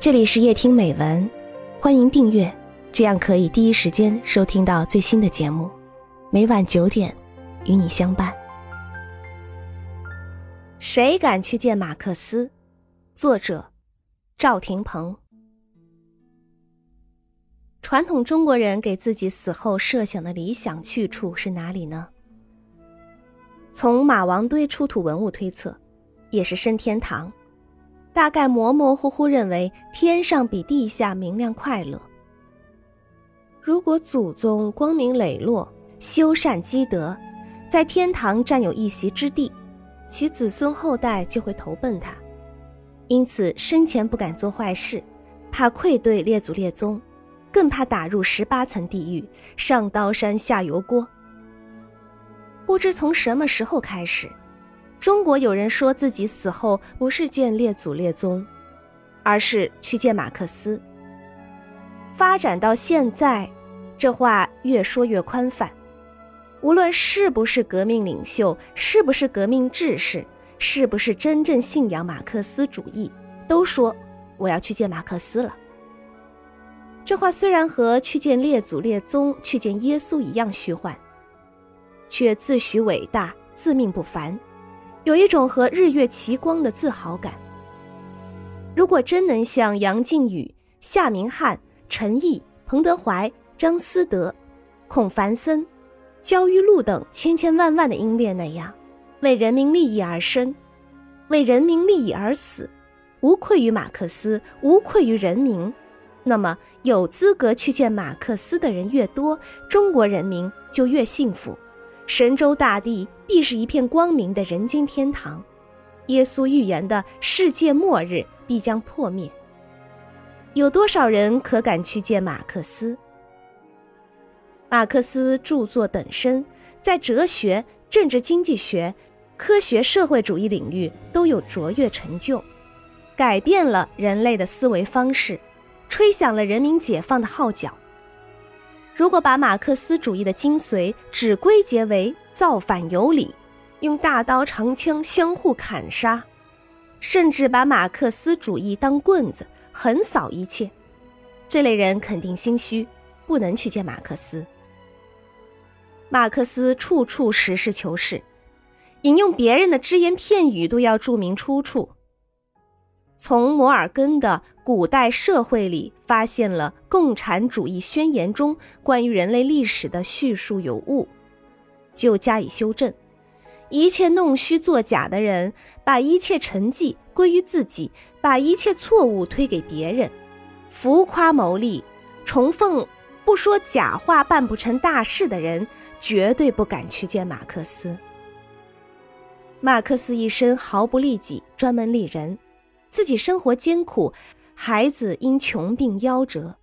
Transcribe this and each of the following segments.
这里是夜听美文，欢迎订阅，这样可以第一时间收听到最新的节目。每晚九点，与你相伴。谁敢去见马克思？作者：赵廷鹏。传统中国人给自己死后设想的理想去处是哪里呢？从马王堆出土文物推测，也是升天堂。大概模模糊糊认为天上比地下明亮快乐。如果祖宗光明磊落、修善积德，在天堂占有一席之地，其子孙后代就会投奔他。因此生前不敢做坏事，怕愧对列祖列宗，更怕打入十八层地狱，上刀山下油锅。不知从什么时候开始。中国有人说自己死后不是见列祖列宗，而是去见马克思。发展到现在，这话越说越宽泛。无论是不是革命领袖，是不是革命志士，是不是真正信仰马克思主义，都说我要去见马克思了。这话虽然和去见列祖列宗、去见耶稣一样虚幻，却自诩伟大，自命不凡。有一种和日月齐光的自豪感。如果真能像杨靖宇、夏明翰、陈毅、彭德怀、张思德、孔繁森、焦裕禄等千千万万的英烈那样，为人民利益而生，为人民利益而死，无愧于马克思，无愧于人民，那么有资格去见马克思的人越多，中国人民就越幸福。神州大地必是一片光明的人间天堂，耶稣预言的世界末日必将破灭。有多少人可敢去见马克思？马克思著作等身，在哲学、政治经济学、科学社会主义领域都有卓越成就，改变了人类的思维方式，吹响了人民解放的号角。如果把马克思主义的精髓只归结为造反有理，用大刀长枪相互砍杀，甚至把马克思主义当棍子横扫一切，这类人肯定心虚，不能去见马克思。马克思处处实事求是，引用别人的只言片语都要注明出处。从摩尔根的《古代社会》里发现了《共产主义宣言》中关于人类历史的叙述有误，就加以修正。一切弄虚作假的人，把一切成绩归于自己，把一切错误推给别人，浮夸牟利、重奉不说假话办不成大事的人，绝对不敢去见马克思。马克思一生毫不利己，专门利人。自己生活艰苦，孩子因穷病夭折，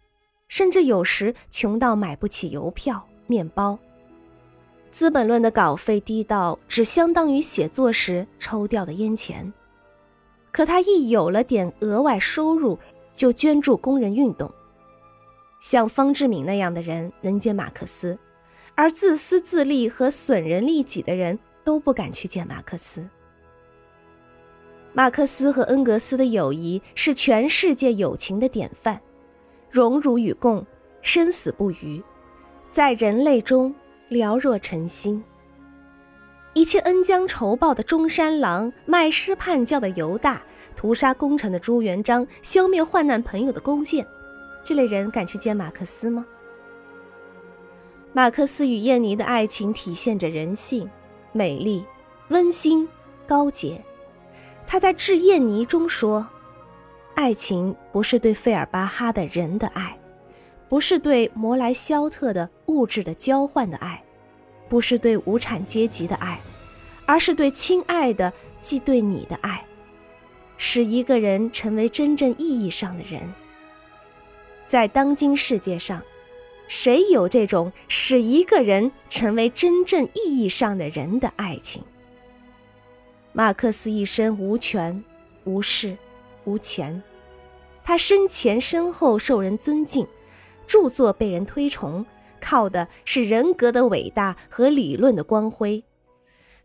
甚至有时穷到买不起邮票、面包。《资本论》的稿费低到只相当于写作时抽掉的烟钱，可他一有了点额外收入，就捐助工人运动。像方志敏那样的人能见马克思，而自私自利和损人利己的人都不敢去见马克思。马克思和恩格斯的友谊是全世界友情的典范，荣辱与共，生死不渝，在人类中寥若晨星。一切恩将仇报的中山狼，卖诗叛教的犹大，屠杀功臣的朱元璋，消灭患难朋友的弓箭，这类人敢去见马克思吗？马克思与燕妮的爱情体现着人性、美丽、温馨、高洁。他在《致燕妮》中说：“爱情不是对费尔巴哈的人的爱，不是对摩莱肖特的物质的交换的爱，不是对无产阶级的爱，而是对亲爱的，即对你的爱，使一个人成为真正意义上的人。在当今世界上，谁有这种使一个人成为真正意义上的人的爱情？”马克思一生无权、无势、无钱，他生前身后受人尊敬，著作被人推崇，靠的是人格的伟大和理论的光辉。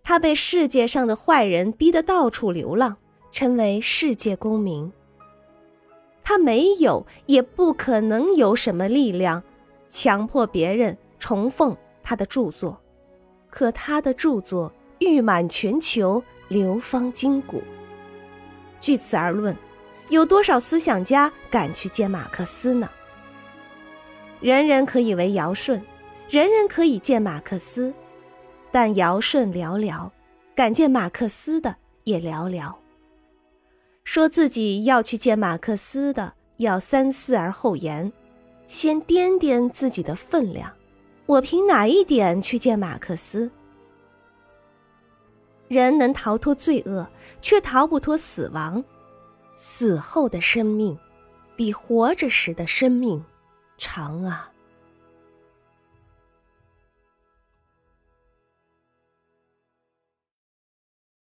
他被世界上的坏人逼得到处流浪，成为世界公民。他没有，也不可能有什么力量强迫别人重奉他的著作。可他的著作誉满全球，流芳今古。据此而论，有多少思想家敢去见马克思呢？人人可以为尧舜，人人可以见马克思，但尧舜寥寥，敢见马克思的也寥寥。说自己要去见马克思的，要三思而后言，先掂掂自己的分量。我凭哪一点去见马克思？人能逃脱罪恶，却逃不脱死亡。死后的生命，比活着时的生命长啊！